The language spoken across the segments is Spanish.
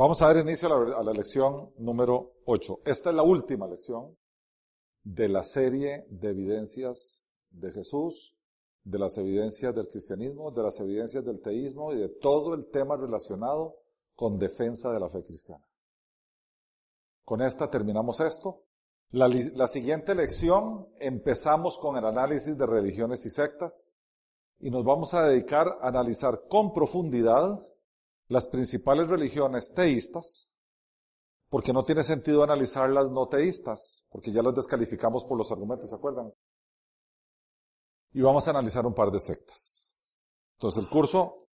Vamos a dar inicio a la, a lección número 8. Esta es la última lección de la serie de evidencias de Jesús, de las evidencias del cristianismo, de las evidencias del teísmo y de todo el tema relacionado con defensa de la fe cristiana. Con esta terminamos esto. La, la, siguiente lección empezamos con el análisis de religiones y sectas y nos vamos a dedicar a analizar con profundidad las principales religiones teístas, porque no tiene sentido analizar las no teístas, porque ya las descalificamos por los argumentos, ¿se acuerdan? Y vamos a analizar un par de sectas. Entonces el curso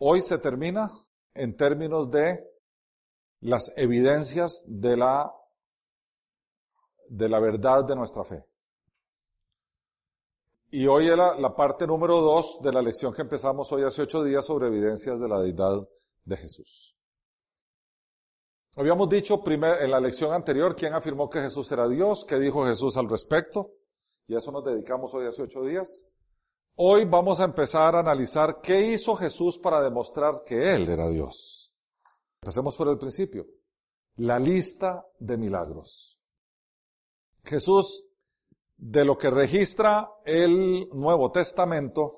hoy se termina en términos de las evidencias de la, de la verdad de nuestra fe. Y hoy es la, la parte número dos de la lección que empezamos hoy hace ocho días sobre evidencias de la deidad de Jesús. Habíamos dicho primer, en la lección anterior quién afirmó que Jesús era Dios, qué dijo Jesús al respecto, y a eso nos dedicamos hoy hace ocho días. Hoy vamos a empezar a analizar qué hizo Jesús para demostrar que Él era Dios. Empecemos por el principio. La lista de milagros. Jesús, de lo que registra el Nuevo Testamento,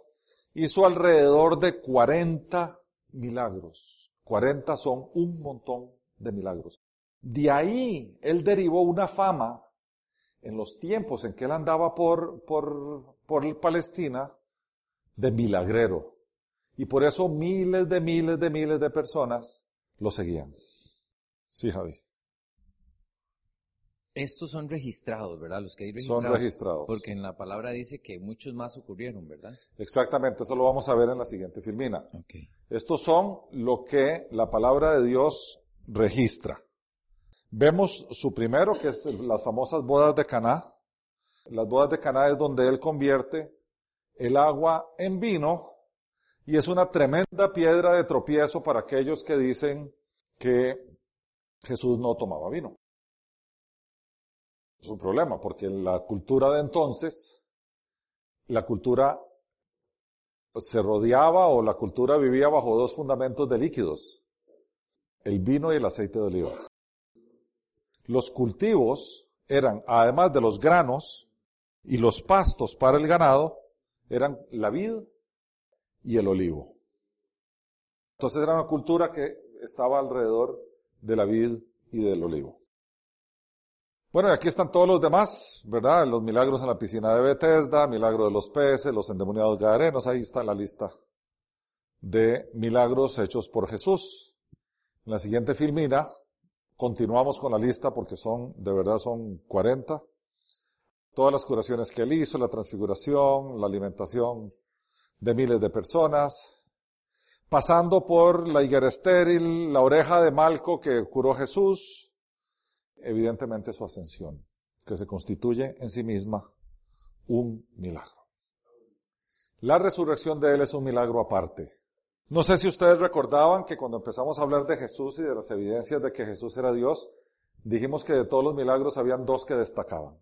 hizo alrededor de 40 milagros. 40 son un montón de milagros. De ahí él derivó una fama en los tiempos en que él andaba por, por, por Palestina de milagrero. Y por eso miles de miles de miles de personas lo seguían. Sí, Javi. Estos son registrados, ¿verdad? Los que hay registrados. Son registrados. Porque en la palabra dice que muchos más ocurrieron, ¿verdad? Exactamente, eso lo vamos a ver en la siguiente filmina. Okay. Estos son lo que la palabra de Dios registra. Vemos su primero, que es las famosas bodas de Caná. Las bodas de Caná es donde él convierte el agua en vino y es una tremenda piedra de tropiezo para aquellos que dicen que Jesús no tomaba vino. Es un problema, porque en la cultura de entonces, la cultura se rodeaba o la cultura vivía bajo dos fundamentos de líquidos, el vino y el aceite de oliva. Los cultivos eran, además de los granos y los pastos para el ganado, eran la vid y el olivo. Entonces era una cultura que estaba alrededor de la vid y del olivo. Bueno, aquí están todos los demás, ¿verdad? Los milagros en la piscina de Bethesda, milagro de los peces, los endemoniados gadarenos, ahí está la lista de milagros hechos por Jesús. En la siguiente filmina, continuamos con la lista porque son, de verdad son 40. Todas las curaciones que él hizo, la transfiguración, la alimentación de miles de personas, pasando por la higuera estéril, la oreja de Malco que curó Jesús, evidentemente su ascensión, que se constituye en sí misma un milagro. La resurrección de Él es un milagro aparte. No sé si ustedes recordaban que cuando empezamos a hablar de Jesús y de las evidencias de que Jesús era Dios, dijimos que de todos los milagros habían dos que destacaban.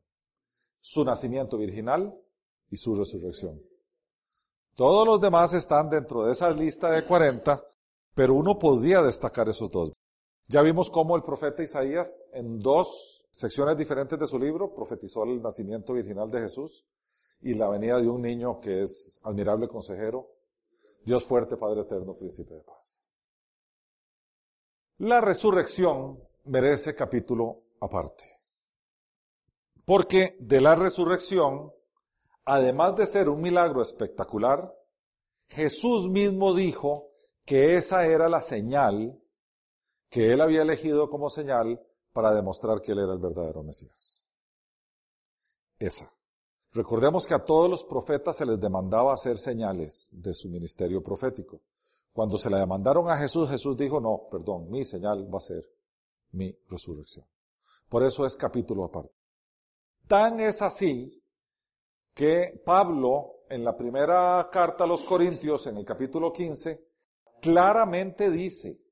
Su nacimiento virginal y su resurrección. Todos los demás están dentro de esa lista de 40, pero uno podía destacar esos dos. Ya vimos cómo el profeta Isaías en dos secciones diferentes de su libro profetizó el nacimiento virginal de Jesús y la venida de un niño que es admirable consejero, Dios fuerte, Padre eterno, príncipe de paz. La resurrección merece capítulo aparte. Porque de la resurrección, además de ser un milagro espectacular, Jesús mismo dijo que esa era la señal que él había elegido como señal para demostrar que él era el verdadero Mesías. Esa. Recordemos que a todos los profetas se les demandaba hacer señales de su ministerio profético. Cuando se le demandaron a Jesús, Jesús dijo, no, perdón, mi señal va a ser mi resurrección. Por eso es capítulo aparte. Tan es así que Pablo, en la primera carta a los Corintios, en el capítulo 15, claramente dice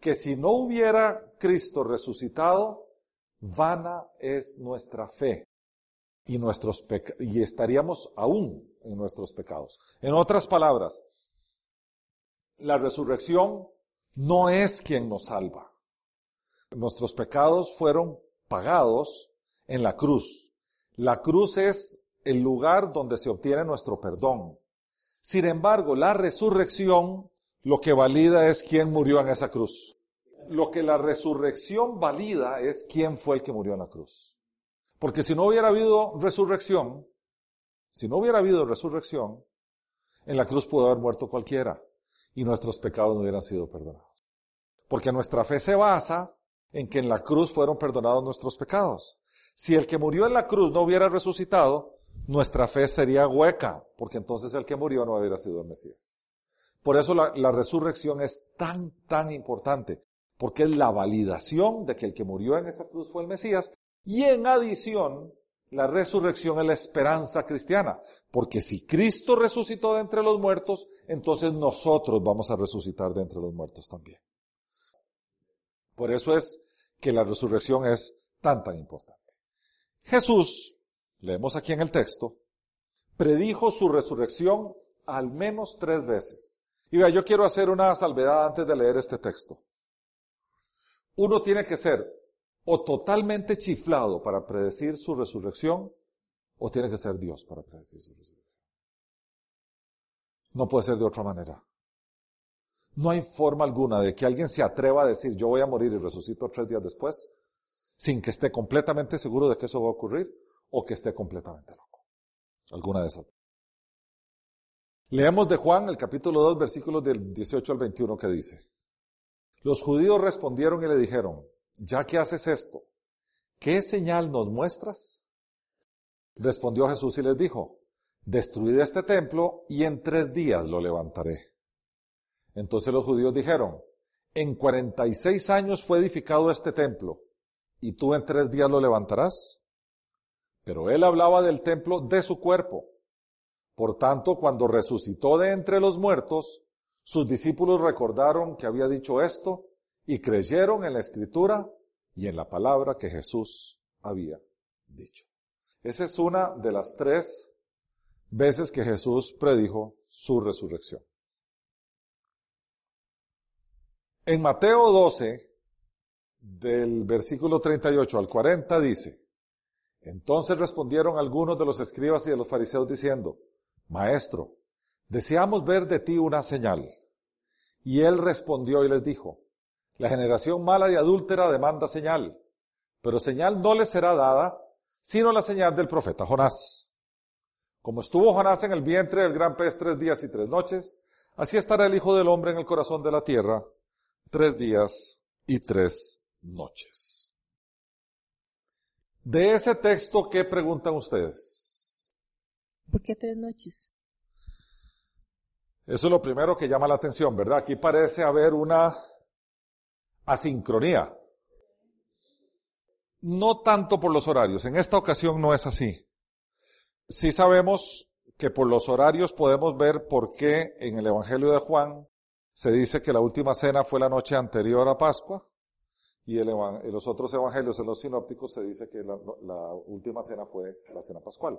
que si no hubiera Cristo resucitado, vana es nuestra fe y, nuestros y estaríamos aún en nuestros pecados. En otras palabras, la resurrección no es quien nos salva. Nuestros pecados fueron pagados en la cruz. La cruz es el lugar donde se obtiene nuestro perdón. Sin embargo, la resurrección lo que valida es quién murió en esa cruz. Lo que la resurrección valida es quién fue el que murió en la cruz. Porque si no hubiera habido resurrección, si no hubiera habido resurrección, en la cruz pudo haber muerto cualquiera y nuestros pecados no hubieran sido perdonados. Porque nuestra fe se basa en que en la cruz fueron perdonados nuestros pecados. Si el que murió en la cruz no hubiera resucitado, nuestra fe sería hueca, porque entonces el que murió no hubiera sido el Mesías. Por eso la, resurrección es tan, tan importante, porque es la validación de que el que murió en esa cruz fue el Mesías, y en adición, la resurrección es la esperanza cristiana, porque si Cristo resucitó de entre los muertos, entonces nosotros vamos a resucitar de entre los muertos también. Por eso es que la resurrección es tan, tan importante. Jesús, leemos aquí en el texto, predijo su resurrección al menos tres veces. Y vea, yo quiero hacer una salvedad antes de leer este texto. Uno tiene que ser o totalmente chiflado para predecir su resurrección, o tiene que ser Dios para predecir su resurrección. No puede ser de otra manera. No hay forma alguna de que alguien se atreva a decir yo voy a morir y resucito tres días después sin que esté completamente seguro de que eso va a ocurrir o que esté completamente loco. Alguna de esas. Leemos de Juan el capítulo 2 versículos del 18 al 21 que dice, los judíos respondieron y le dijeron, ya que haces esto, ¿qué señal nos muestras? Respondió Jesús y les dijo, destruid este templo y en tres días lo levantaré. Entonces los judíos dijeron, en cuarenta y seis años fue edificado este templo, y tú en tres días lo levantarás. Pero él hablaba del templo de su cuerpo. Por tanto, cuando resucitó de entre los muertos, sus discípulos recordaron que había dicho esto y creyeron en la escritura y en la palabra que Jesús había dicho. Esa es una de las tres veces que Jesús predijo su resurrección. En Mateo 12, del versículo 38 al 40 dice, entonces respondieron algunos de los escribas y de los fariseos diciendo, Maestro, deseamos ver de ti una señal. Y él respondió y les dijo, la generación mala y adúltera demanda señal, pero señal no les será dada, sino la señal del profeta Jonás. Como estuvo Jonás en el vientre del gran pez tres días y tres noches, así estará el Hijo del Hombre en el corazón de la tierra tres días y tres noches. De ese texto, ¿qué preguntan ustedes? ¿Por qué tres noches? Eso es lo primero que llama la atención, ¿verdad? Aquí parece haber una asincronía. No tanto por los horarios, en esta ocasión no es así. Sí sabemos que por los horarios podemos ver por qué en el Evangelio de Juan se dice que la última cena fue la noche anterior a Pascua y en los otros evangelios, en los sinópticos, se dice que la, la última cena fue la cena pascual.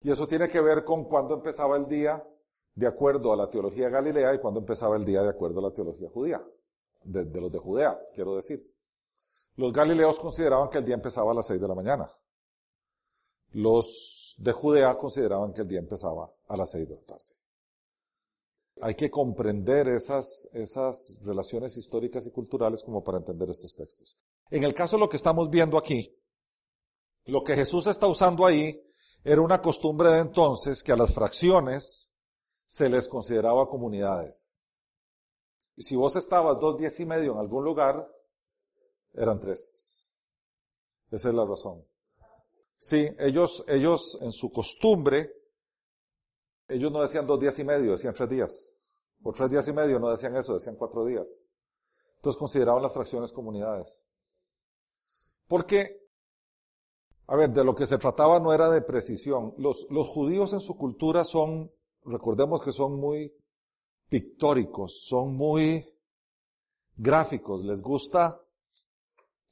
Y eso tiene que ver con cuándo empezaba el día de acuerdo a la teología galilea y cuándo empezaba el día de acuerdo a la teología judía, de, de, los de Judea, quiero decir. Los galileos consideraban que el día empezaba a las seis de la mañana. Los de Judea consideraban que el día empezaba a las seis de la tarde. Hay que comprender esas, esas relaciones históricas y culturales como para entender estos textos. En el caso de lo que estamos viendo aquí, lo que Jesús está usando ahí era una costumbre de entonces que a las fracciones se les consideraba comunidades. Y si vos estabas dos días y medio en algún lugar, eran tres. Esa es la razón. Sí, ellos, ellos en su costumbre ellos no decían dos días y medio, decían tres días. Por tres días y medio no decían eso, decían cuatro días. Entonces consideraban las fracciones comunidades. Porque, a ver, de lo que se trataba no era de precisión. Los, los judíos en su cultura son, recordemos que son muy pictóricos, son muy gráficos, les gusta,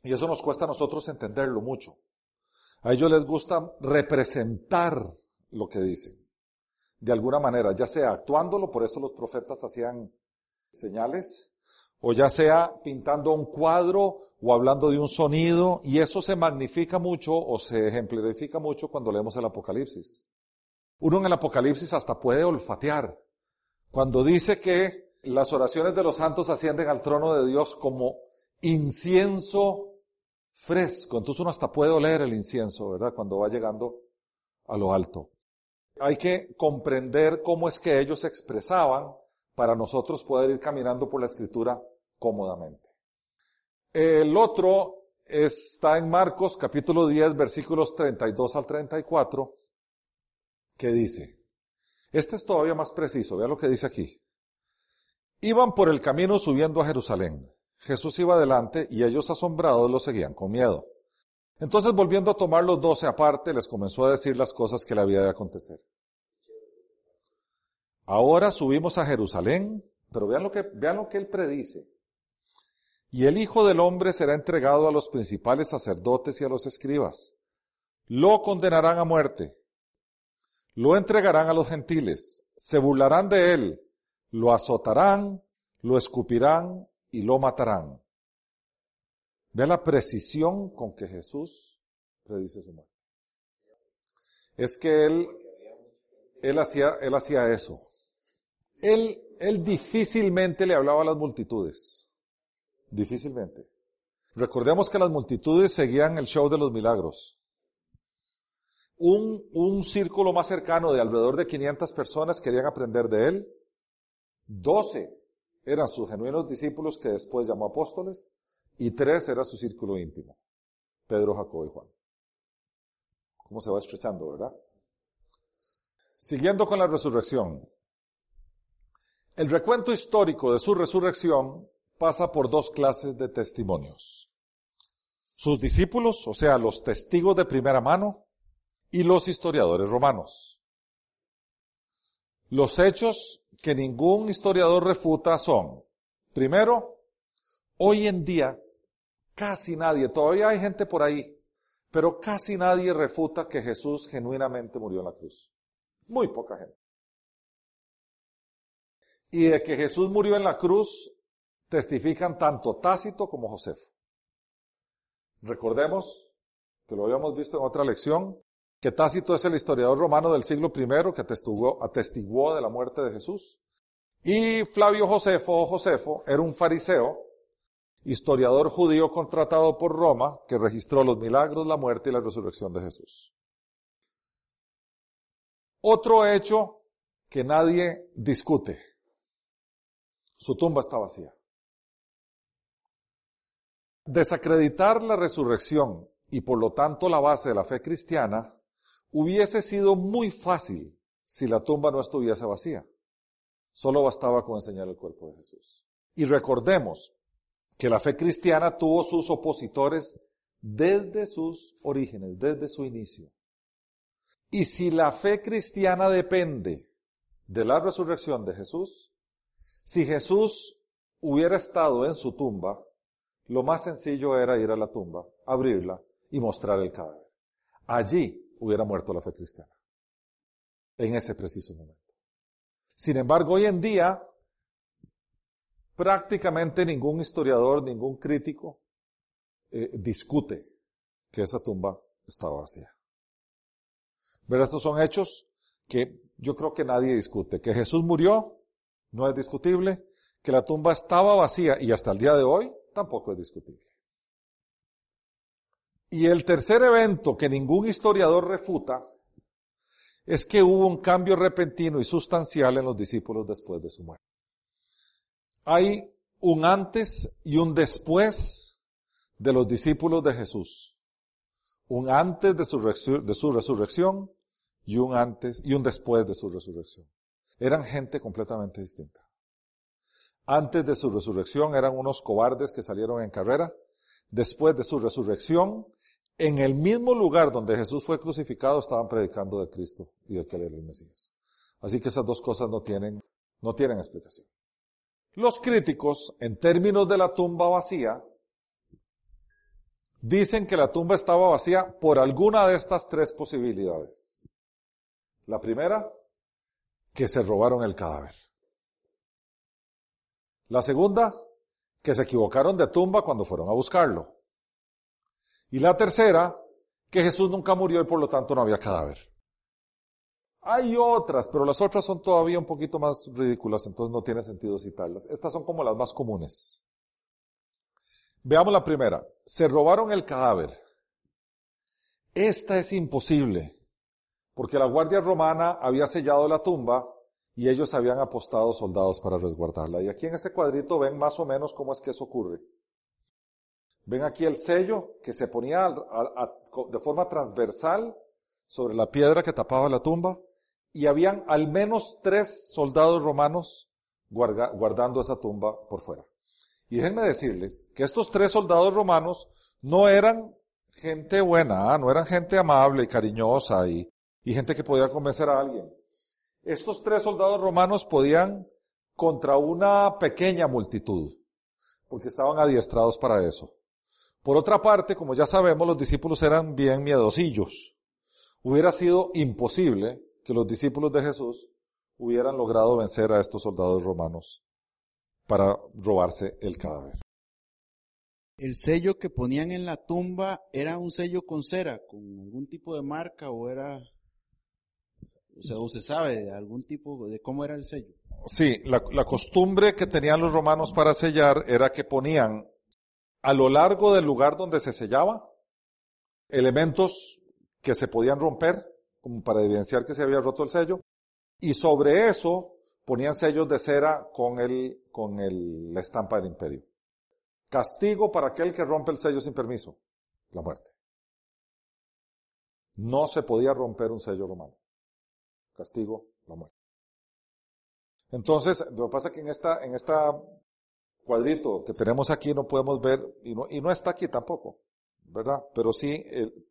y eso nos cuesta a nosotros entenderlo mucho. A ellos les gusta representar lo que dicen de alguna manera, ya sea actuándolo, por eso los profetas hacían señales, o ya sea pintando un cuadro o hablando de un sonido, y eso se magnifica mucho o se ejemplifica mucho cuando leemos el Apocalipsis. Uno en el Apocalipsis hasta puede olfatear. Cuando dice que las oraciones de los santos ascienden al trono de Dios como incienso fresco. Entonces uno hasta puede oler el incienso, ¿verdad? Cuando va llegando a lo alto. Hay que comprender cómo es que ellos se expresaban para nosotros poder ir caminando por la escritura cómodamente. El otro está en Marcos capítulo 10 versículos 32 al 34 que dice, este es todavía más preciso, vea lo que dice aquí. Iban por el camino subiendo a Jerusalén. Jesús iba adelante y ellos asombrados lo seguían con miedo. Entonces volviendo a tomar los doce aparte, les comenzó a decir las cosas que le había de acontecer. Ahora subimos a Jerusalén, pero vean lo que, vean lo que él predice. Y el Hijo del Hombre será entregado a los principales sacerdotes y a los escribas. Lo condenarán a muerte. Lo entregarán a los gentiles. Se burlarán de él. Lo azotarán, lo escupirán y lo matarán. Ve la precisión con que Jesús predice su muerte. Es que él, él hacía, él hacía eso. Él, él difícilmente le hablaba a las multitudes. Difícilmente. Recordemos que las multitudes seguían el show de los milagros. Un, un círculo más cercano de alrededor de 500 personas querían aprender de él. 12 eran sus genuinos discípulos que después llamó apóstoles y tres era su círculo íntimo, Pedro, Jacobo y Juan. ¿Cómo se va estrechando, verdad? Siguiendo con la resurrección. El recuento histórico de su resurrección pasa por dos clases de testimonios. Sus discípulos, o sea, los testigos de primera mano, y los historiadores romanos. Los hechos que ningún historiador refuta son, primero, hoy en día casi nadie, todavía hay gente por ahí, pero casi nadie refuta que Jesús genuinamente murió en la cruz. Muy poca gente. Y de que Jesús murió en la cruz testifican tanto Tácito como Josefo. Recordemos, que lo habíamos visto en otra lección, que Tácito es el historiador romano del siglo I que atestiguó, atestiguó de la muerte de Jesús. Y Flavio Josefo o Josefo era un fariseo, historiador judío contratado por Roma, que registró los milagros, la muerte y la resurrección de Jesús. Otro hecho que nadie discute. Su tumba está vacía. Desacreditar la resurrección y por lo tanto la base de la fe cristiana hubiese sido muy fácil si la tumba no estuviese vacía. Solo bastaba con enseñar el cuerpo de Jesús. Y recordemos que la fe cristiana tuvo sus opositores desde sus orígenes, desde su inicio. Y si la fe cristiana depende de la resurrección de Jesús, si Jesús hubiera estado en su tumba, lo más sencillo era ir a la tumba, abrirla y mostrar el cadáver. Allí hubiera muerto la fe cristiana. En ese preciso momento. Sin embargo, hoy en día, prácticamente ningún historiador, ningún crítico eh, discute que esa tumba estaba vacía. Pero estos son hechos que yo creo que nadie discute. Que Jesús murió, no es discutible. Que la tumba estaba vacía y hasta el día de hoy tampoco es discutible. Y el tercer evento que ningún historiador refuta es que hubo un cambio repentino y sustancial en los discípulos después de su muerte. Hay un antes y un después de los discípulos de Jesús. Un antes de su, de su resurrección y un antes y un después de su resurrección. Eran gente completamente distinta. Antes de su resurrección eran unos cobardes que salieron en carrera. Después de su resurrección en el mismo lugar donde Jesús fue crucificado estaban predicando de Cristo y de que era el Mesías. Así que esas dos cosas no tienen, no tienen explicación. Los críticos, en términos de la tumba vacía, dicen que la tumba estaba vacía por alguna de estas tres posibilidades. La primera, que se robaron el cadáver. La segunda, que se equivocaron de tumba cuando fueron a buscarlo. Y la tercera, que Jesús nunca murió y por lo tanto no había cadáver. Hay otras, pero las otras son todavía un poquito más ridículas, entonces no tiene sentido citarlas. Estas son como las más comunes. Veamos la primera. Se robaron el cadáver. Esta es imposible, porque la guardia romana había sellado la tumba y ellos habían apostado soldados para resguardarla. Y aquí en este cuadrito ven más o menos cómo es que eso ocurre. Ven aquí el sello que se ponía de forma transversal sobre la piedra que tapaba la tumba y habían al menos tres soldados romanos guardando esa tumba por fuera. Y déjenme decirles que estos tres soldados romanos no eran gente buena, ¿ah? no eran gente amable y cariñosa y, y gente que podía convencer a alguien. Estos tres soldados romanos podían contra una pequeña multitud, porque estaban adiestrados para eso. Por otra parte, como ya sabemos, los discípulos eran bien miedosillos. Hubiera sido imposible que los discípulos de Jesús hubieran logrado vencer a estos soldados romanos para robarse el cadáver. ¿El sello que ponían en la tumba era un sello con cera, con algún tipo de marca o era o sea, ¿o se sabe de algún tipo de cómo era el sello? Sí, la, la costumbre que tenían los romanos para sellar era que ponían a lo largo del lugar donde se sellaba elementos que se podían romper, como para evidenciar que se había roto el sello, y sobre eso ponían sellos de cera con, el, con el, la estampa del imperio. Castigo para aquel que rompe el sello sin permiso, la muerte. No se podía romper un sello romano castigo, la muerte. Entonces, lo que pasa es que en esta, en esta cuadrito que tenemos aquí no podemos ver, y no, y no está aquí tampoco, ¿verdad? Pero sí,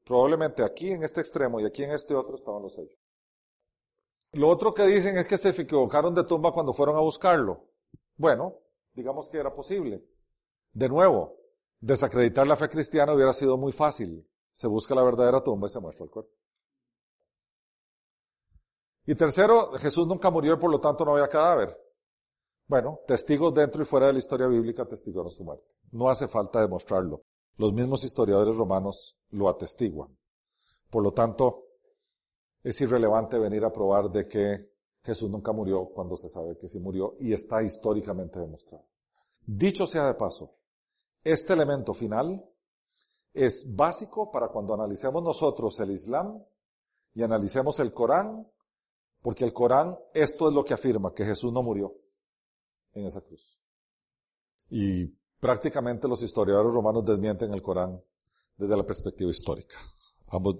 probablemente aquí en este extremo y aquí en este otro estaban los sellos. Lo otro que dicen es que se equivocaron de tumba cuando fueron a buscarlo. Bueno, digamos que era posible. De nuevo, desacreditar la fe cristiana hubiera sido muy fácil. Se busca la verdadera tumba y se muestra el cuerpo. Y tercero, Jesús nunca murió y por lo tanto no había cadáver. Bueno, testigos dentro y fuera de la historia bíblica testiguaron su muerte. No hace falta demostrarlo. Los mismos historiadores romanos lo atestiguan. Por lo tanto, es irrelevante venir a probar de que Jesús nunca murió cuando se sabe que sí murió y está históricamente demostrado. Dicho sea de paso, este elemento final es básico para cuando analicemos nosotros el Islam y analicemos el Corán porque el Corán, esto es lo que afirma, que Jesús no murió en esa cruz. Y prácticamente los historiadores romanos desmienten el Corán desde la perspectiva histórica.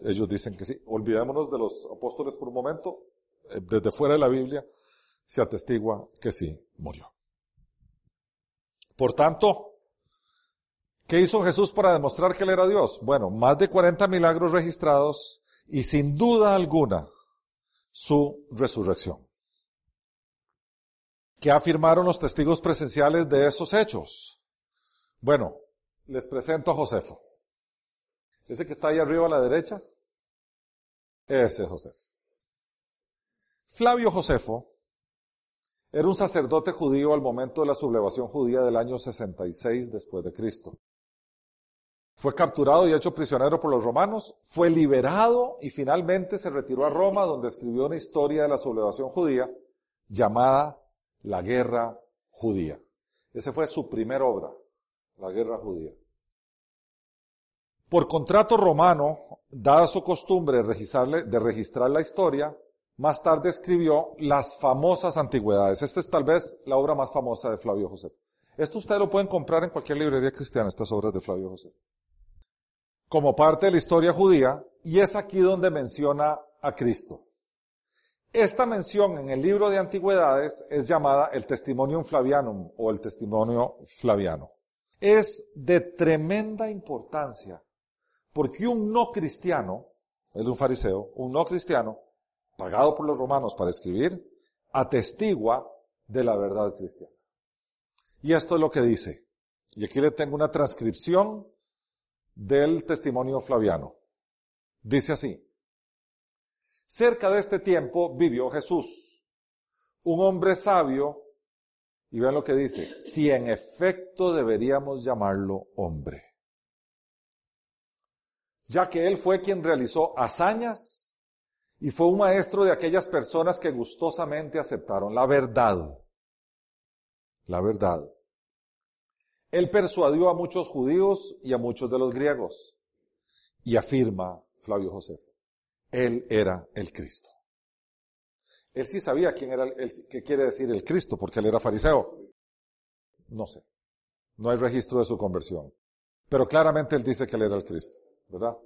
ellos dicen que sí. Olvidémonos de los apóstoles por un momento. Eh, desde fuera de la Biblia se atestigua que sí murió. Por tanto, ¿qué hizo Jesús para demostrar que él era Dios? Bueno, más de 40 milagros registrados y sin duda alguna su resurrección. ¿Qué afirmaron los testigos presenciales de esos hechos? Bueno, les presento a Josefo. Ese que está ahí arriba a la derecha, ese es Josefo. Flavio Josefo era un sacerdote judío al momento de la sublevación judía del año 66 después de Cristo. Fue capturado y hecho prisionero por los romanos, fue liberado y finalmente se retiró a Roma donde escribió una historia de la sublevación judía llamada La Guerra Judía. Esa fue su primera obra, La Guerra Judía. Por contrato romano, dada su costumbre de registrar la historia, más tarde escribió las famosas antigüedades. Esta es tal vez la obra más famosa de Flavio José. Esto ustedes lo pueden comprar en cualquier librería cristiana, estas obras de Flavio José como parte de la historia judía y es aquí donde menciona a Cristo. Esta mención en el libro de antigüedades es llamada el Testimonium Flavianum o el Testimonio Flaviano. Es de tremenda importancia porque un no cristiano, es un fariseo, un no cristiano, pagado por los romanos para escribir, atestigua de la verdad cristiana. Y esto es lo que dice. Y aquí le tengo una transcripción del testimonio flaviano. Dice así, cerca de este tiempo vivió Jesús, un hombre sabio Y vean lo que dice, si en efecto deberíamos llamarlo hombre. Ya que él fue quien realizó hazañas y fue un maestro de aquellas personas que gustosamente aceptaron la verdad. La verdad. Él persuadió a muchos judíos y a muchos de los griegos. Y afirma Flavio Josefo, él era el Cristo. Él sí sabía quién era, el, qué quiere decir el Cristo, porque él era fariseo. No sé. No hay registro de su conversión. Pero claramente él dice que él era el Cristo, ¿verdad?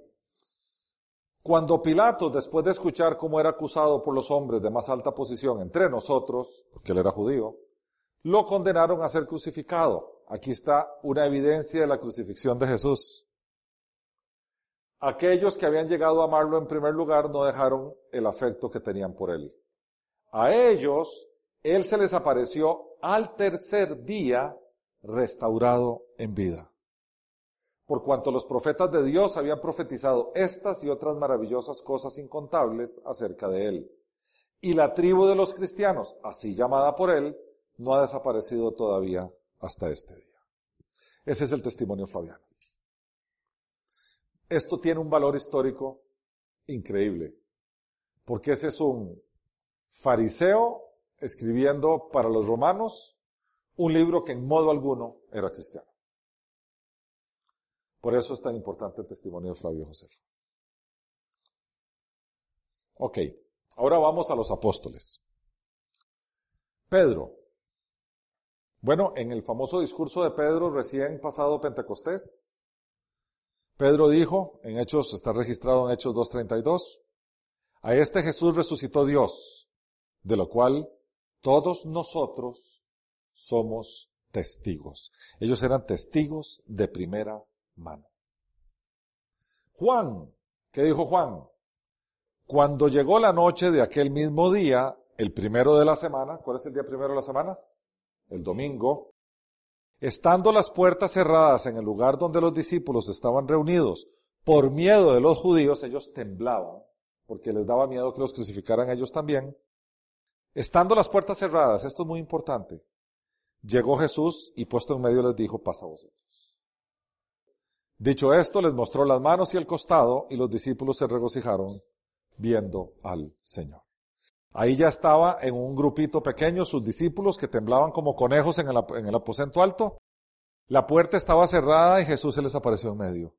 Cuando Pilato, después de escuchar cómo era acusado por los hombres de más alta posición entre nosotros, porque él era judío, lo condenaron a ser crucificado. Aquí está una evidencia de la crucifixión de Jesús. Aquellos que habían llegado a amarlo en primer lugar no dejaron el afecto que tenían por él. A ellos, él se les apareció al tercer día restaurado en vida. Por cuanto los profetas de Dios habían profetizado estas y otras maravillosas cosas incontables acerca de él. Y la tribu de los cristianos, así llamada por él, no ha desaparecido todavía hasta este día. Ese es el testimonio fabiano. Esto tiene un valor histórico increíble, porque ese es un fariseo escribiendo para los romanos un libro que en modo alguno era cristiano. Por eso es tan importante el testimonio de Flavio José. Ok, ahora vamos a los apóstoles. Pedro. Bueno, en el famoso discurso de Pedro recién pasado Pentecostés, Pedro dijo, en Hechos, está registrado en Hechos 2.32, a este Jesús resucitó Dios, de lo cual todos nosotros somos testigos. Ellos eran testigos de primera mano. Juan, ¿qué dijo Juan? Cuando llegó la noche de aquel mismo día, el primero de la semana, ¿cuál es el día primero de la semana? El domingo. Estando las puertas cerradas en el lugar donde los discípulos estaban reunidos, por miedo de los judíos, ellos temblaban, porque les daba miedo que los crucificaran ellos también. Estando las puertas cerradas, esto es muy importante, llegó Jesús y puesto en medio les dijo, pasa vosotros. Dicho esto, les mostró las manos y el costado y los discípulos se regocijaron viendo al Señor. Ahí ya estaba en un grupito pequeño sus discípulos que temblaban como conejos en el, en el aposento alto. La puerta estaba cerrada y Jesús se les apareció en medio.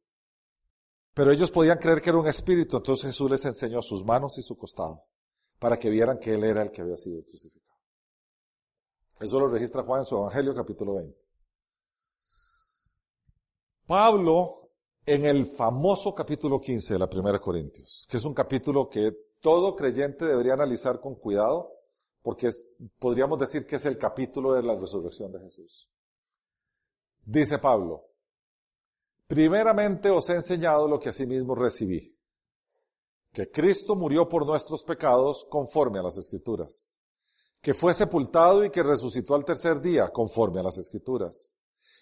Pero ellos podían creer que era un espíritu, entonces Jesús les enseñó sus manos y su costado para que vieran que Él era el que había sido crucificado. Eso lo registra Juan en su Evangelio capítulo 20. Pablo, en el famoso capítulo 15 de la Primera Corintios, que es un capítulo que todo creyente debería analizar con cuidado, porque podríamos decir que es el capítulo de la resurrección de Jesús. Dice Pablo, primeramente os he enseñado lo que asimismo recibí que Cristo murió por nuestros pecados conforme a las Escrituras, que fue sepultado y que resucitó al tercer día conforme a las Escrituras,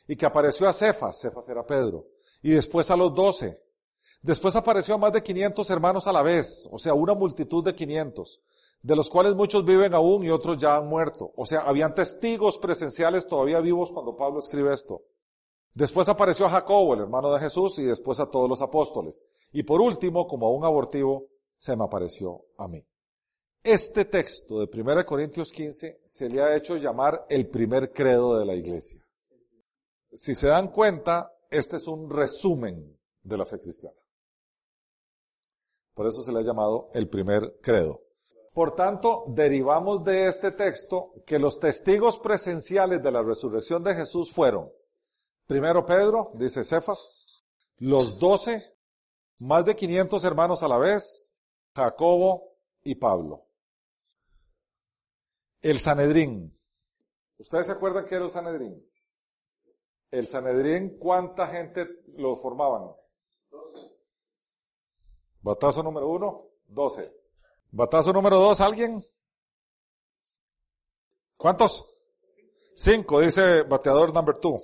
y que apareció a Cefas, Cefas era Pedro, y después a los doce. Después apareció a más de 500 hermanos a la vez, o sea, una multitud de 500, de los cuales muchos viven aún y otros ya han muerto. O sea, habían testigos presenciales todavía vivos cuando Pablo escribe esto. Después apareció a Jacobo, el hermano de Jesús, y después a todos los apóstoles. Y por último, como a un abortivo, se me apareció a mí. Este texto de 1 Corintios 15 se le ha hecho llamar el primer credo de la iglesia. Si se dan cuenta, este es un resumen de la fe cristiana. Por eso se le ha llamado el primer credo. Por tanto, derivamos de este texto que los testigos presenciales de la resurrección de Jesús fueron Primero Pedro, dice Cefas, los doce, más de 500 hermanos a la vez, Jacobo y Pablo. El Sanedrín. ¿Ustedes se acuerdan qué era el Sanedrín? El Sanedrín, ¿cuánta gente lo formaban? Batazo número uno, 12. Batazo número dos, ¿alguien? ¿Cuántos? Cinco, dice bateador number two.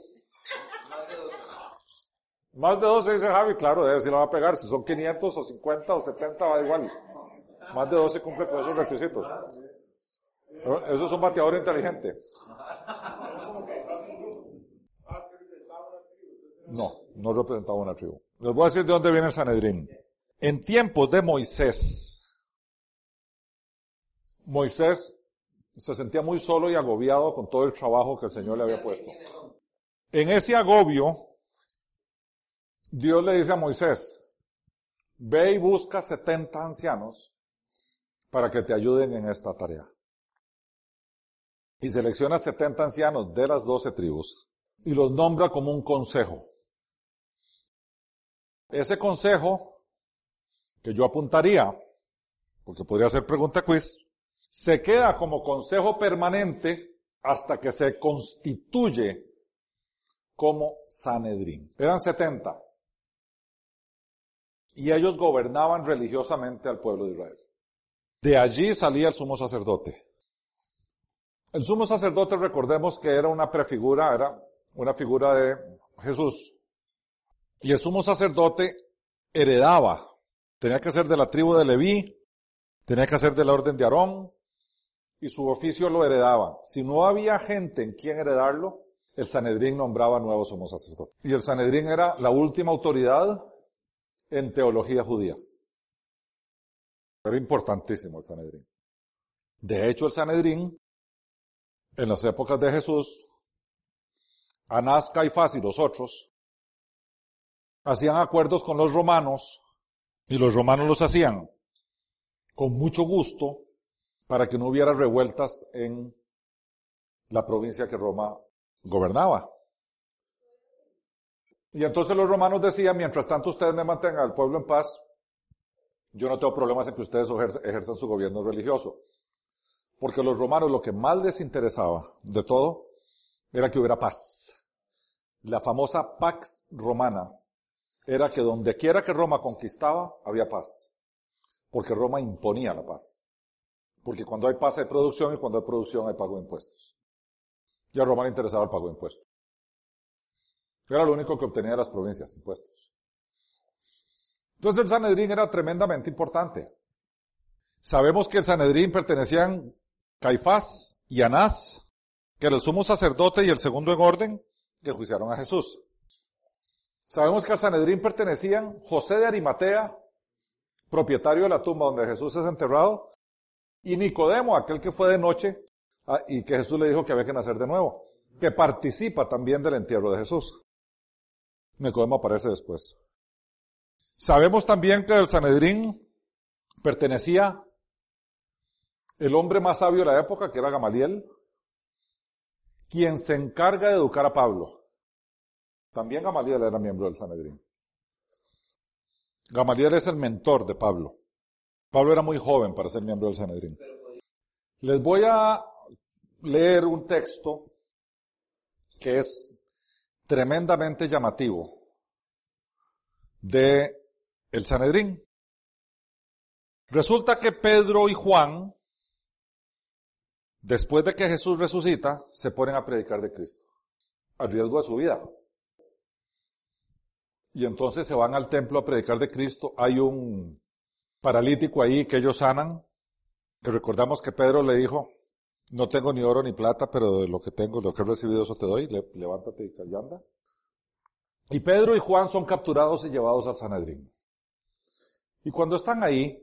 Más de 12 dice Javi, claro, debe si la va a pegar. Si son 500 o 50 o 70, va igual. Más de 12 cumple con esos requisitos. Eso es un bateador inteligente. No, no representaba una tribu. Les voy a decir de dónde viene el Sanedrín. En tiempos de Moisés, Moisés se sentía muy solo y agobiado con todo el trabajo que el Señor le había puesto. En ese agobio, Dios le dice a Moisés, ve y busca 70 ancianos para que te ayuden en esta tarea. Y selecciona 70 ancianos de las 12 tribus y los nombra como un consejo. Ese consejo que yo apuntaría, porque podría ser pregunta quiz, se queda como consejo permanente hasta que se constituye como Sanedrín. Eran 70. Y ellos gobernaban religiosamente al pueblo de Israel. De allí salía el sumo sacerdote. El sumo sacerdote, recordemos que era una prefigura, era una figura de Jesús. Y el sumo sacerdote heredaba, tenía que ser de la tribu de Leví, tenía que ser de la orden de Aarón, y su oficio lo heredaba. Si no había gente en quien heredarlo, el Sanedrín nombraba nuevo sumo sacerdote. Y el Sanedrín era la última autoridad en teología judía. Era importantísimo el Sanedrín. De hecho, el Sanedrín, en las épocas de Jesús, Anás, Caifás y los otros, hacían acuerdos con los romanos, y los romanos los hacían con mucho gusto para que no hubiera revueltas en la provincia que Roma gobernaba. Y entonces los romanos decían, mientras tanto ustedes me mantengan al pueblo en paz, yo no tengo problemas en que ustedes ejerzan su gobierno religioso. Porque a los romanos lo que más les interesaba de todo era que hubiera paz. La famosa Pax Romana era que donde quiera que Roma conquistaba, había paz. Porque Roma imponía la paz. Porque cuando hay paz hay producción y cuando hay producción hay pago de impuestos. Y a Roma le interesaba el pago de impuestos. Era lo único que obtenía las provincias, impuestos. Entonces el Sanedrín era tremendamente importante. Sabemos que el Sanedrín pertenecían Caifás y Anás, que era el sumo sacerdote y el segundo en orden, que juiciaron a Jesús. Sabemos que al Sanedrín pertenecían José de Arimatea, propietario de la tumba donde Jesús es enterrado, y Nicodemo, aquel que fue de noche ah, y que Jesús le dijo que había que nacer de nuevo, que participa también del entierro de Jesús. Nicodemo aparece después. Sabemos también que del Sanedrín pertenecía el hombre más sabio de la época, que era Gamaliel, quien se encarga de educar a Pablo. También Gamaliel era miembro del Sanedrín. Gamaliel es el mentor de Pablo. Pablo era muy joven para ser miembro del Sanedrín. Les voy a leer un texto que es tremendamente llamativo de el Sanedrín. Resulta que Pedro y Juan, después de que Jesús resucita, se ponen a predicar de Cristo, al riesgo de su vida. Y entonces se van al templo a predicar de Cristo. Hay un paralítico ahí que ellos sanan. Recordamos que Pedro le dijo, no tengo ni oro ni plata, pero de lo que tengo, lo que he recibido, eso te doy. levántate y anda. Y Pedro y Juan son capturados y llevados al Sanedrín. Y cuando están ahí,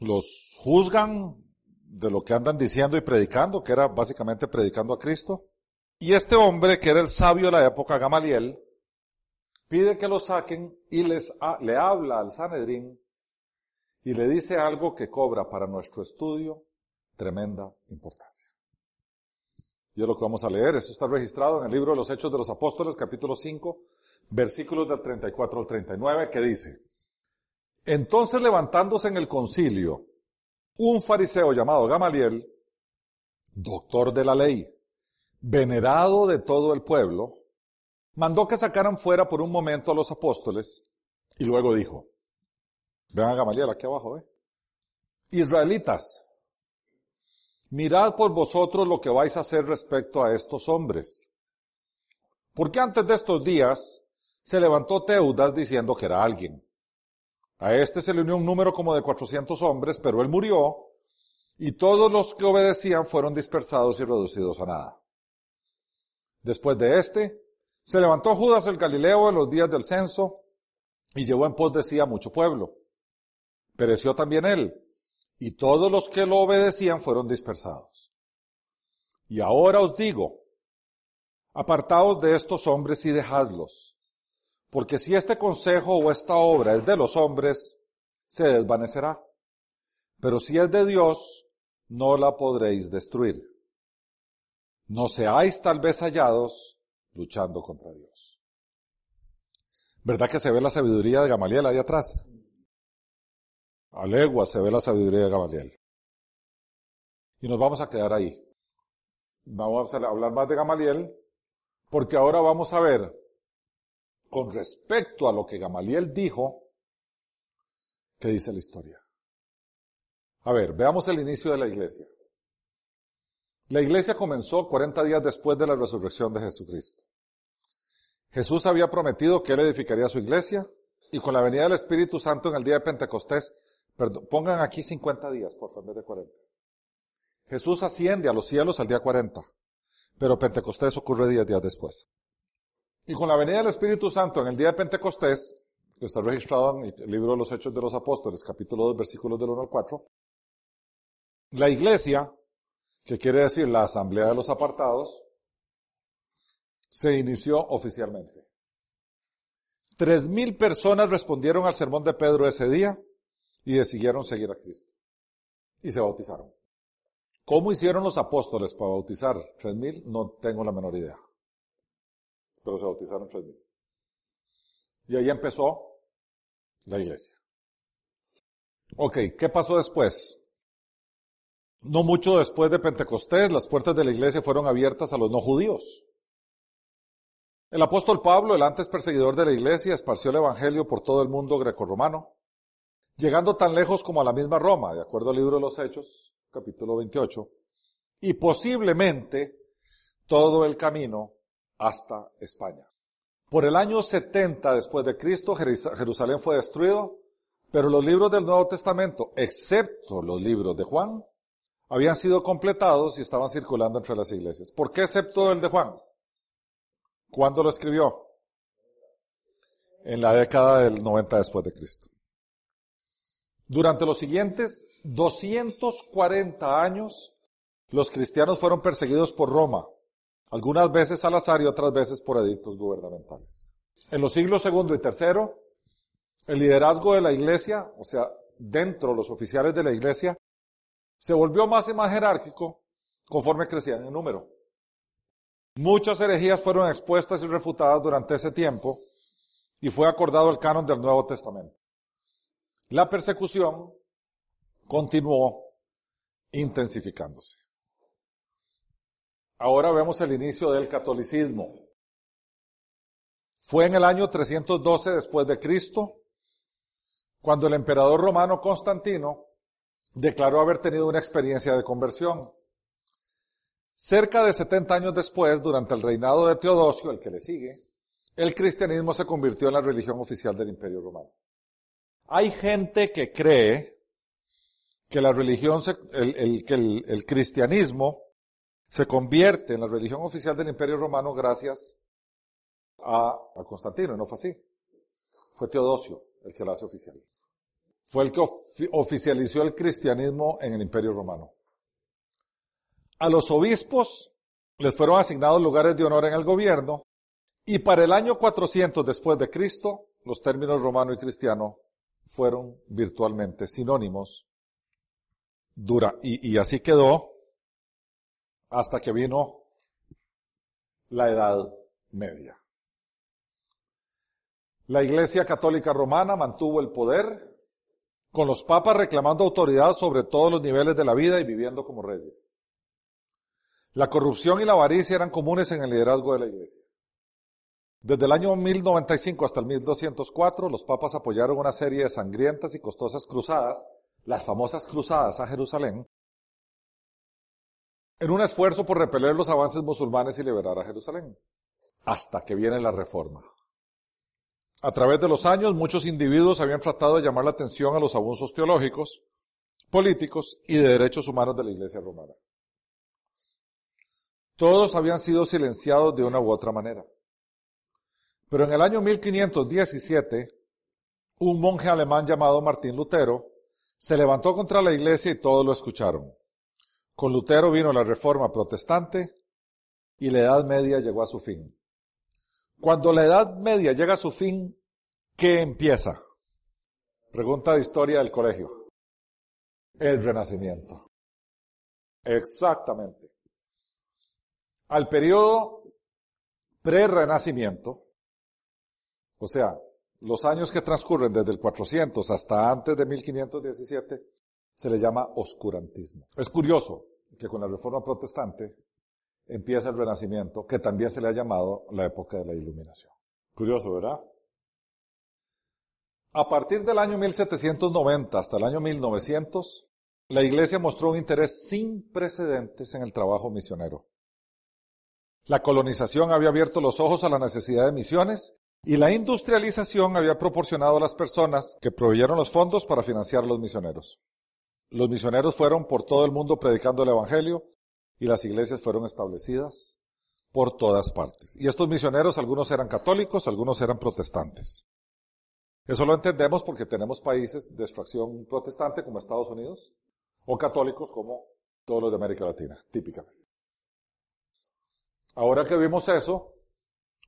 los juzgan de lo que andan diciendo y predicando, que era básicamente predicando a Cristo. Y este hombre, que era el sabio de la época, Gamaliel, pide que lo saquen y les le habla al Sanedrín y le dice algo que cobra para nuestro estudio tremenda importancia. Y es lo que vamos a leer, eso está registrado en el libro de los Hechos de los Apóstoles, capítulo 5, versículos del 34 al 39, que dice, entonces levantándose en el concilio, un fariseo llamado Gamaliel, doctor de la ley, venerado de todo el pueblo, mandó que sacaran fuera por un momento a los apóstoles y luego dijo, vean a Gamaliel aquí abajo, ¿eh? Israelitas, mirad por vosotros lo que vais a hacer respecto a estos hombres. Porque antes de estos días se levantó Teudas diciendo que era alguien. A este se le unió un número como de 400 hombres, pero él murió y todos los que obedecían fueron dispersados y reducidos a nada. Después de este, Se levantó Judas el Galileo en los días del censo y llevó en pos de sí a mucho pueblo. Pereció también él, y todos los que lo obedecían fueron dispersados. Y ahora os digo, apartaos de estos hombres y dejadlos, porque si este consejo o esta obra es de los hombres, se desvanecerá. Pero si es de Dios, no la podréis destruir. No seáis tal vez hallados luchando contra Dios. ¿Verdad que se ve la sabiduría de Gamaliel ahí atrás? A legua se ve la sabiduría de Gamaliel. Y nos vamos a quedar ahí. Vamos a hablar más de Gamaliel, porque ahora vamos a ver, con respecto a lo que Gamaliel dijo, qué dice la historia. A ver, veamos el inicio de la iglesia. La iglesia comenzó 40 días después de la resurrección de Jesucristo. Jesús había prometido que él edificaría su iglesia y con la venida del Espíritu Santo en el día de Pentecostés, perdón, pongan aquí 50 días, por favor, en vez de 40. Jesús asciende a los cielos al día 40, pero Pentecostés ocurre 10 días después. Y con la venida del Espíritu Santo en el día de Pentecostés, que está registrado en el libro de los Hechos de los Apóstoles, capítulo 2, versículos del 1 al 4, la iglesia, que quiere decir la asamblea de los apartados, se inició oficialmente. Tres mil personas respondieron al sermón de Pedro ese día y decidieron seguir a Cristo. Y se bautizaron. ¿Cómo hicieron los apóstoles para bautizar tres mil? No tengo la menor idea. Pero se bautizaron tres mil. Y ahí empezó la iglesia. Ok, ¿qué pasó después? No mucho después de Pentecostés, las puertas de la iglesia fueron abiertas a los no judíos. El apóstol Pablo, el antes perseguidor de la iglesia, esparció el evangelio por todo el mundo grecorromano, llegando tan lejos como a la misma Roma, de acuerdo al libro de los Hechos, capítulo 28, y posiblemente todo el camino hasta España. Por el año 70 después de Cristo, Jerusalén fue destruido, pero los libros del Nuevo Testamento, excepto los libros de Juan, habían sido completados y estaban circulando entre las iglesias. ¿Por qué excepto el de Juan? ¿Cuándo lo escribió? En la década del 90 después de Cristo. Durante los siguientes 240 años, los cristianos fueron perseguidos por Roma, algunas veces al azar y otras veces por edictos gubernamentales. En los siglos segundo y tercero, el liderazgo de la iglesia, o sea, dentro los oficiales de la iglesia, se volvió más y más jerárquico conforme crecían en número. Muchas herejías fueron expuestas y refutadas durante ese tiempo y fue acordado el canon del Nuevo Testamento. La persecución continuó intensificándose. Ahora vemos el inicio del catolicismo. Fue en el año 312 después de Cristo cuando el emperador romano Constantino declaró haber tenido una experiencia de conversión. Cerca de 70 años después, durante el reinado de Teodosio, el que le sigue, el cristianismo se convirtió en la religión oficial del Imperio Romano. Hay gente que cree que la religión, el, que el, cristianismo se convierte en la religión oficial del Imperio Romano gracias a, Constantino, no fue así. Fue Teodosio el que la hace oficial. Fue el que oficializó el cristianismo en el Imperio Romano. A los obispos les fueron asignados lugares de honor en el gobierno y para el año 400 después de Cristo, los términos romano y cristiano fueron virtualmente sinónimos. Dura, y, y así quedó hasta que vino la Edad Media. La Iglesia Católica Romana mantuvo el poder con los papas reclamando autoridad sobre todos los niveles de la vida y viviendo como reyes. La corrupción y la avaricia eran comunes en el liderazgo de la iglesia. Desde el año 1095 hasta el 1204, los papas apoyaron una serie de sangrientas y costosas cruzadas, las famosas cruzadas a Jerusalén, en un esfuerzo por repeler los avances musulmanes y liberar a Jerusalén, hasta que viene la reforma. A través de los años, muchos individuos habían tratado de llamar la atención a los abusos teológicos, políticos y de derechos humanos de la Iglesia romana. Todos habían sido silenciados de una u otra manera. Pero en el año 1517, un monje alemán llamado Martín Lutero se levantó contra la iglesia y todos lo escucharon. Con Lutero vino la reforma protestante y la Edad Media llegó a su fin. Cuando la Edad Media llega a su fin, ¿qué empieza? Pregunta de historia del colegio. El Renacimiento. Exactamente. Al periodo pre-Renacimiento, o sea, los años que transcurren desde el 400 hasta antes de 1517, se le llama oscurantismo. Es curioso que con la reforma protestante empieza el Renacimiento, que también se le ha llamado la época de la Iluminación. Curioso, ¿verdad? A partir del año 1790 hasta el año 1900, la Iglesia mostró un interés sin precedentes en el trabajo misionero. La colonización había abierto los ojos a la necesidad de misiones y la industrialización había proporcionado a las personas que proveyeron los fondos para financiar a los misioneros. Los misioneros fueron por todo el mundo predicando el Evangelio y las iglesias fueron establecidas por todas partes. Y estos misioneros, algunos eran católicos, algunos eran protestantes. Eso lo entendemos porque tenemos países de extracción protestante como Estados Unidos o católicos como todos los de América Latina, típicamente. Ahora que vimos eso,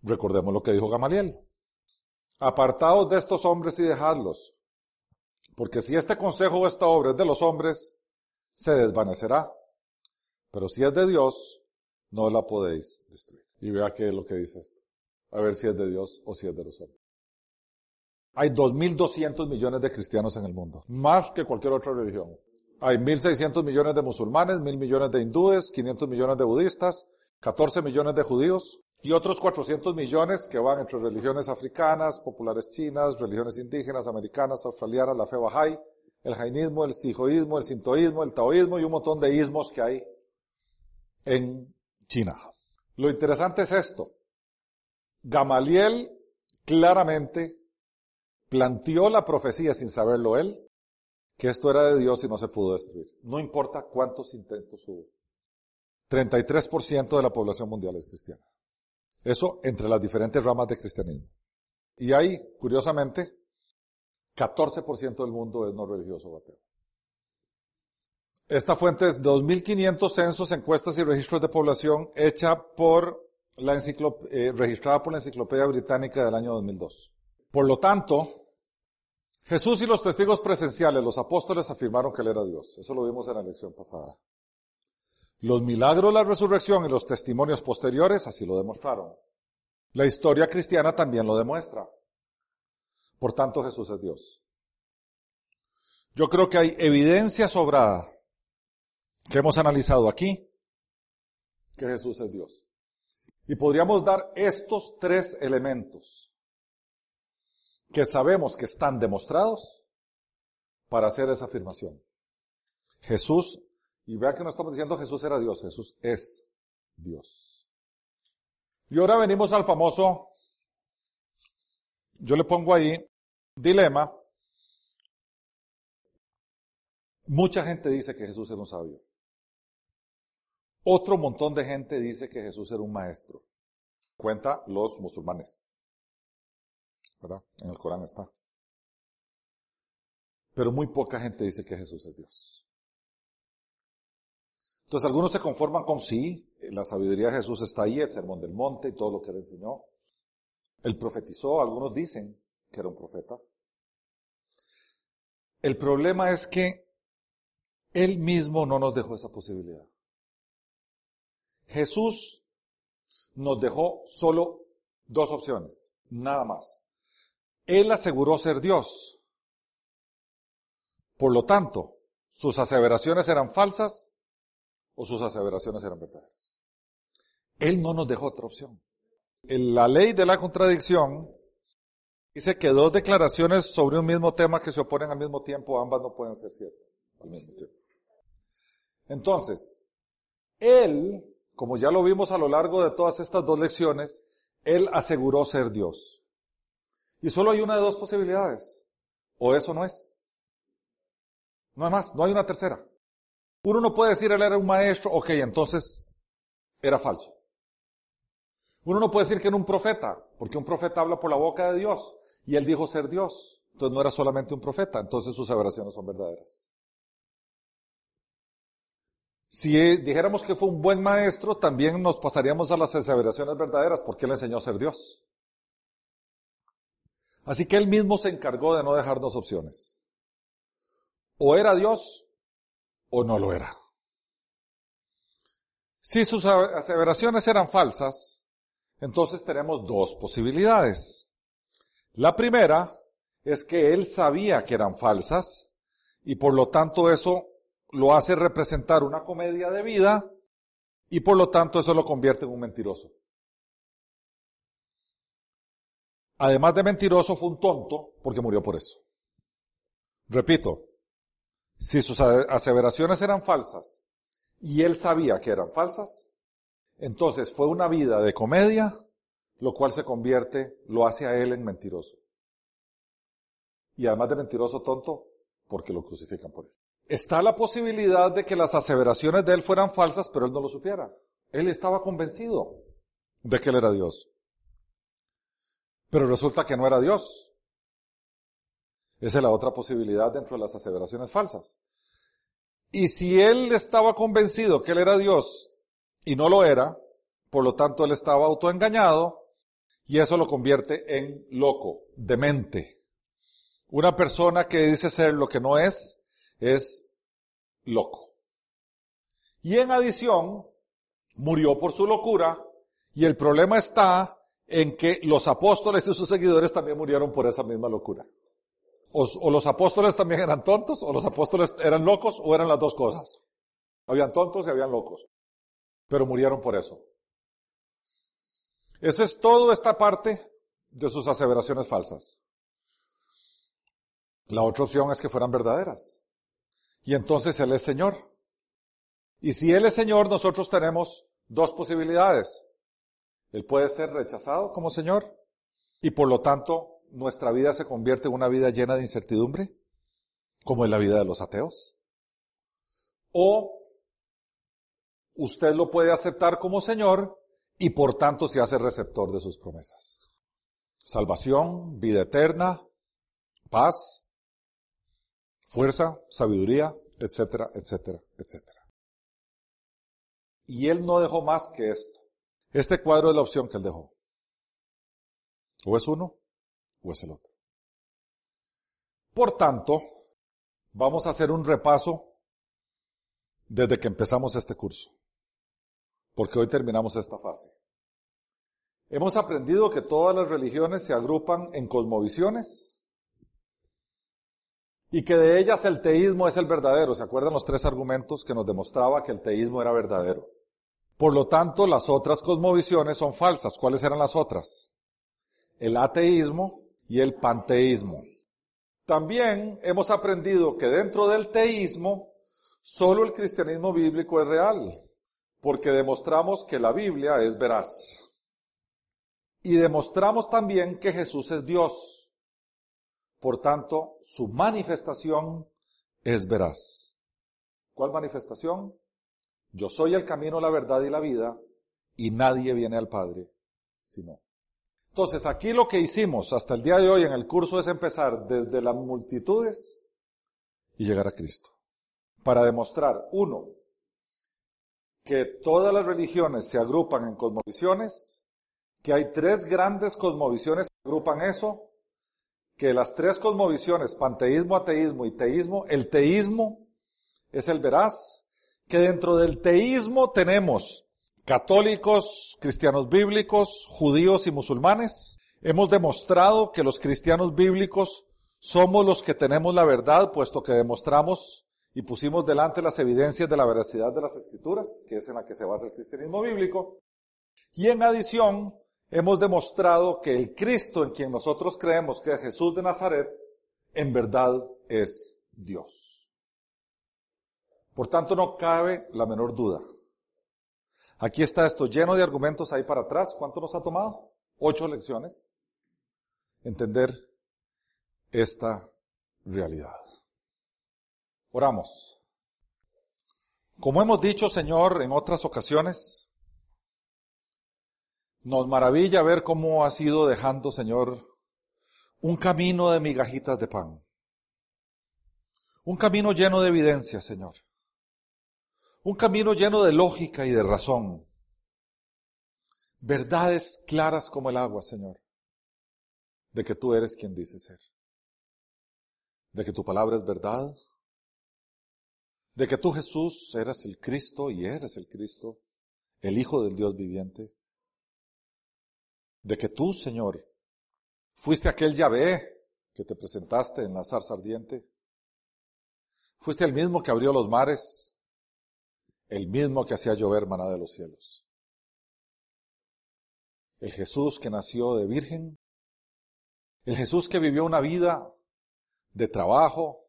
recordemos lo que dijo Gamaliel. Apartados de estos hombres y dejadlos, porque si este consejo o esta obra es de los hombres, se desvanecerá. Pero si es de Dios, no la podéis destruir. Y vea qué es lo que dice esto. A ver si es de Dios o si es de los hombres. Hay 2.200 millones de cristianos en el mundo, más que cualquier otra religión. Hay 1.600 millones de musulmanes, 1.000 millones de hindúes, 500 millones de budistas, 14 millones de judíos y otros 400 millones que van entre religiones africanas, populares chinas, religiones indígenas, americanas, australianas, la fe bahá'í, el jainismo, el sijoísmo, el sintoísmo, el taoísmo y un montón de ismos que hay en China. Lo interesante es esto. Gamaliel claramente planteó la profecía sin saberlo él, que esto era de Dios y no se pudo destruir. No importa cuántos intentos hubo. 33% de la población mundial es cristiana. Eso entre las diferentes ramas de cristianismo. Y ahí, curiosamente, 14% del mundo es no religioso ateo. Esta fuente es 2.500 censos, encuestas y registros de población hecha por la eh, registrada por la Enciclopedia Británica del año 2002. Por lo tanto, Jesús y los testigos presenciales, los apóstoles, afirmaron que Él era Dios. Eso lo vimos en la lección pasada. Los milagros, la resurrección y los testimonios posteriores así lo demostraron. La historia cristiana también lo demuestra. Por tanto, Jesús es Dios. Yo creo que hay evidencia sobrada que hemos analizado aquí, que Jesús es Dios. Y podríamos dar estos tres elementos que sabemos que están demostrados para hacer esa afirmación. Jesús, y vea que no estamos diciendo Jesús era Dios, Jesús es Dios. Y ahora venimos al famoso, yo le pongo ahí, dilema. Mucha gente dice que Jesús era un sabio. Otro montón de gente dice que Jesús era un maestro. Cuenta los musulmanes. ¿Verdad? En el Corán está. Pero muy poca gente dice que Jesús es Dios. Entonces algunos se conforman con sí, la sabiduría de Jesús está ahí, el sermón del monte y todo lo que él enseñó. Él profetizó, algunos dicen que era un profeta. El problema es que él mismo no nos dejó esa posibilidad. Jesús nos dejó solo dos opciones, nada más. Él aseguró ser Dios. Por lo tanto, sus aseveraciones eran falsas o sus aseveraciones eran verdaderas. Él no nos dejó otra opción. En la ley de la contradicción dice que dos declaraciones sobre un mismo tema que se oponen al mismo tiempo, ambas no pueden ser ciertas. Entonces, Él como ya lo vimos a lo largo de todas estas dos lecciones, Él aseguró ser Dios. Y solo hay una de dos posibilidades. O eso no es. No hay más, no hay una tercera. Uno no puede decir Él era un maestro, ok, entonces era falso. Uno no puede decir que era un profeta, porque un profeta habla por la boca de Dios, y él dijo ser Dios. Entonces no era solamente un profeta, entonces sus aseveraciones son verdaderas. Si dijéramos que fue un buen maestro, también nos pasaríamos a las aseveraciones verdaderas, porque él enseñó a ser Dios. Así que él mismo se encargó de no dejarnos opciones. O era Dios o no lo era. Si sus aseveraciones eran falsas, entonces tenemos dos posibilidades. La primera es que él sabía que eran falsas y por lo tanto eso lo hace representar una comedia de vida y por lo tanto eso lo convierte en un mentiroso. Además de mentiroso, fue un tonto porque murió por eso. Repito, si sus aseveraciones eran falsas y él sabía que eran falsas, entonces fue una vida de comedia, lo cual se convierte, lo hace a él en mentiroso. Y además de mentiroso tonto, porque lo crucifican por él. Está la posibilidad de que las aseveraciones de él fueran falsas, pero él no lo supiera. Él estaba convencido de que él era Dios. Pero resulta que no era Dios. Esa es la otra posibilidad dentro de las aseveraciones falsas. Y si él estaba convencido que él era Dios y no lo era, por lo tanto él estaba autoengañado y eso lo convierte en loco, demente. Una persona que dice ser lo que no es, es loco. Y en adición, murió por su locura y el problema está en que los apóstoles y sus seguidores también murieron por esa misma locura. O, los apóstoles también eran tontos, o los apóstoles eran locos, o eran las dos cosas. Habían tontos y habían locos. Pero murieron por eso. Esa es toda esta parte de sus aseveraciones falsas. La otra opción es que fueran verdaderas. Y entonces Él es Señor. Y si Él es Señor, nosotros tenemos dos posibilidades. Él puede ser rechazado como Señor y por lo tanto nuestra vida se convierte en una vida llena de incertidumbre, como es la vida de los ateos. O usted lo puede aceptar como Señor y por tanto se hace receptor de sus promesas. Salvación, vida eterna, paz, fuerza, sabiduría, etcétera, etcétera, etcétera. Y él no dejó más que esto. Este cuadro es la opción que él dejó. O es uno o es el otro. Por tanto, vamos a hacer un repaso desde que empezamos este curso, porque hoy terminamos esta fase. Hemos aprendido que todas las religiones se agrupan en cosmovisiones y que de ellas el teísmo es el verdadero. ¿Se acuerdan los tres argumentos que nos demostraba que el teísmo era verdadero? Por lo tanto, las otras cosmovisiones son falsas. ¿Cuáles eran las otras? El ateísmo, y el panteísmo. También hemos aprendido que dentro del teísmo, solo el cristianismo bíblico es real, porque demostramos que la Biblia es veraz. Y demostramos también que Jesús es Dios. Por tanto, su manifestación es veraz. ¿Cuál manifestación? Yo soy el camino, la verdad y la vida, y nadie viene al Padre sino entonces, aquí lo que hicimos hasta el día de hoy en el curso es empezar desde las multitudes y llegar a Cristo. Para demostrar, uno, que todas las religiones se agrupan en cosmovisiones, que hay tres grandes cosmovisiones que agrupan eso, que las tres cosmovisiones, panteísmo, ateísmo y teísmo, el teísmo es el veraz, que dentro del teísmo tenemos católicos, cristianos bíblicos, judíos y musulmanes. Hemos demostrado que los cristianos bíblicos somos los que tenemos la verdad, puesto que demostramos y pusimos delante las evidencias de la veracidad de las escrituras, que es en la que se basa el cristianismo bíblico. Y en adición, hemos demostrado que el Cristo en quien nosotros creemos que es Jesús de Nazaret, en verdad es Dios. Por tanto, no cabe la menor duda Aquí está esto lleno de argumentos ahí para atrás. ¿Cuánto nos ha tomado? Ocho lecciones. Entender esta realidad. Oramos. Como hemos dicho, Señor, en otras ocasiones, Nos maravilla ver cómo has ido dejando, Señor, un camino de migajitas de pan. Un camino lleno de evidencia, Señor. Un camino lleno de lógica y de razón. Verdades claras como el agua, Señor. De que tú eres quien dice ser. De que tu palabra es verdad. De que tú, Jesús, eres el Cristo y eres el Cristo, el Hijo del Dios viviente. De que tú, Señor, fuiste aquel Yahvé que te presentaste en la zarza ardiente. Fuiste el mismo que abrió los mares, el mismo que hacía llover maná de los cielos. El Jesús que nació de virgen, el Jesús que vivió una vida de trabajo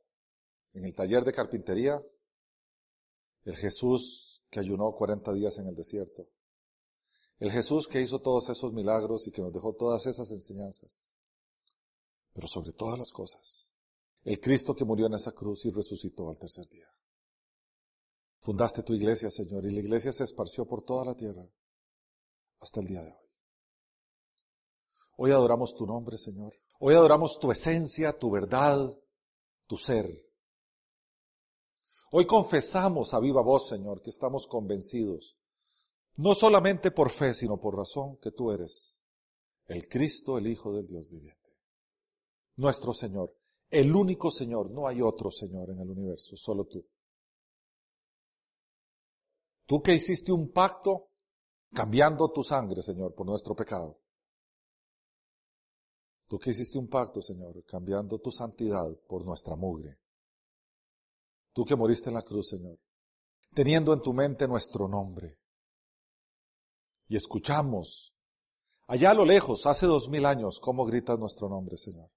en el taller de carpintería, el Jesús que ayunó 40 días en el desierto, el Jesús que hizo todos esos milagros y que nos dejó todas esas enseñanzas, pero sobre todas las cosas, el Cristo que murió en esa cruz y resucitó al tercer día. Fundaste tu iglesia, Señor, y la iglesia se esparció por toda la tierra hasta el día de hoy. Hoy adoramos tu nombre, Señor. Hoy adoramos tu esencia, tu verdad, tu ser. Hoy confesamos a viva voz, Señor, que estamos convencidos, no solamente por fe, sino por razón, que tú eres el Cristo, el Hijo del Dios viviente. Nuestro Señor, el único Señor, no hay otro Señor en el universo, solo tú. Tú que hiciste un pacto cambiando tu sangre, Señor, por nuestro pecado. Tú que hiciste un pacto, Señor, cambiando tu santidad por nuestra mugre. Tú que moriste en la cruz, Señor, teniendo en tu mente nuestro nombre. Y escuchamos, allá a lo lejos, hace dos mil años, cómo gritas nuestro nombre, Señor,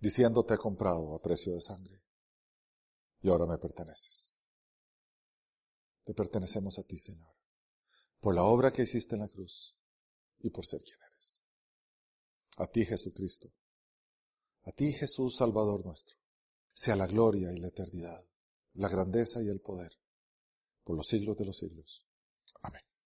diciendo te he comprado a precio de sangre. Y ahora me perteneces. Te pertenecemos a ti, Señor, por la obra que hiciste en la cruz y por ser quien eres. A ti, Jesucristo. A ti, Jesús, Salvador nuestro. Sea la gloria y la eternidad, la grandeza y el poder, por los siglos de los siglos. Amén.